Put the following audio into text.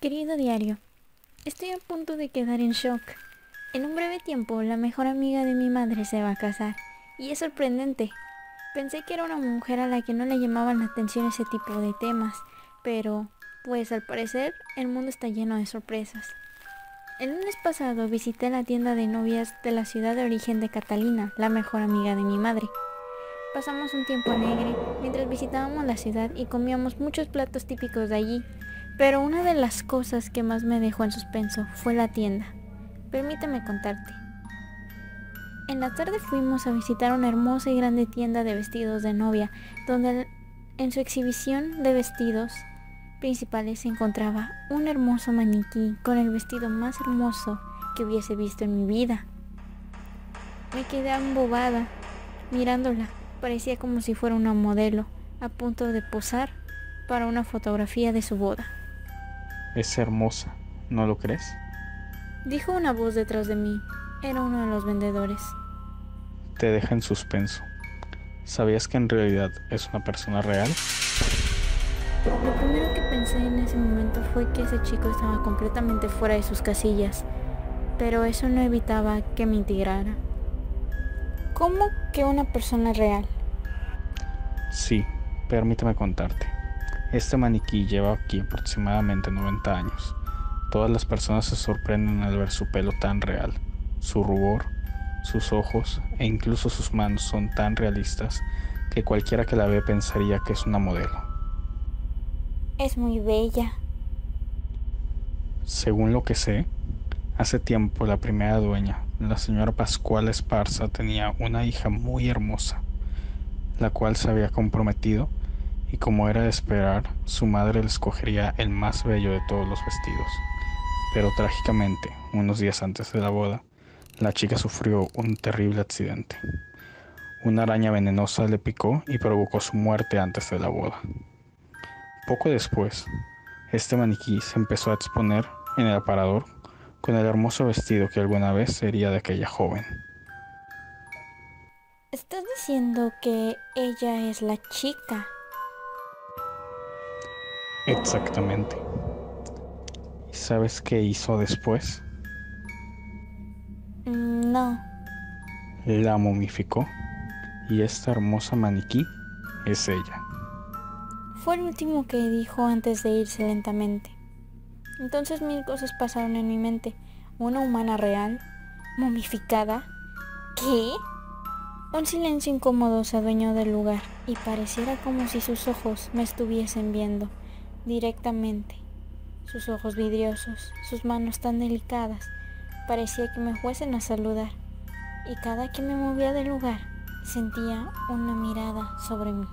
Querido diario, estoy a punto de quedar en shock. En un breve tiempo, la mejor amiga de mi madre se va a casar. Y es sorprendente. Pensé que era una mujer a la que no le llamaban la atención ese tipo de temas, pero, pues al parecer, el mundo está lleno de sorpresas. El lunes pasado visité la tienda de novias de la ciudad de origen de Catalina, la mejor amiga de mi madre. Pasamos un tiempo alegre mientras visitábamos la ciudad y comíamos muchos platos típicos de allí, pero una de las cosas que más me dejó en suspenso fue la tienda. Permíteme contarte. En la tarde fuimos a visitar una hermosa y grande tienda de vestidos de novia, donde en su exhibición de vestidos principales se encontraba un hermoso maniquí con el vestido más hermoso que hubiese visto en mi vida. Me quedé embobada mirándola. Parecía como si fuera una modelo a punto de posar para una fotografía de su boda. Es hermosa, ¿no lo crees? Dijo una voz detrás de mí. Era uno de los vendedores. Te deja en suspenso. ¿Sabías que en realidad es una persona real? Lo primero que pensé en ese momento fue que ese chico estaba completamente fuera de sus casillas, pero eso no evitaba que me integrara. ¿Cómo que una persona real? Sí, permíteme contarte. Este maniquí lleva aquí aproximadamente 90 años. Todas las personas se sorprenden al ver su pelo tan real. Su rubor, sus ojos e incluso sus manos son tan realistas que cualquiera que la ve pensaría que es una modelo. Es muy bella. Según lo que sé, hace tiempo la primera dueña, la señora Pascual Esparza, tenía una hija muy hermosa, la cual se había comprometido y como era de esperar, su madre le escogería el más bello de todos los vestidos. Pero trágicamente, unos días antes de la boda, la chica sufrió un terrible accidente. Una araña venenosa le picó y provocó su muerte antes de la boda. Poco después, este maniquí se empezó a exponer en el aparador con el hermoso vestido que alguna vez sería de aquella joven. ¿Estás diciendo que ella es la chica Exactamente. ¿Y sabes qué hizo después? Mm, no. La momificó y esta hermosa maniquí es ella. Fue el último que dijo antes de irse lentamente. Entonces mil cosas pasaron en mi mente. ¿Una humana real? ¿Momificada? ¿Qué? Un silencio incómodo se adueñó del lugar y pareciera como si sus ojos me estuviesen viendo directamente. Sus ojos vidriosos, sus manos tan delicadas, parecía que me fuesen a saludar, y cada que me movía del lugar sentía una mirada sobre mí.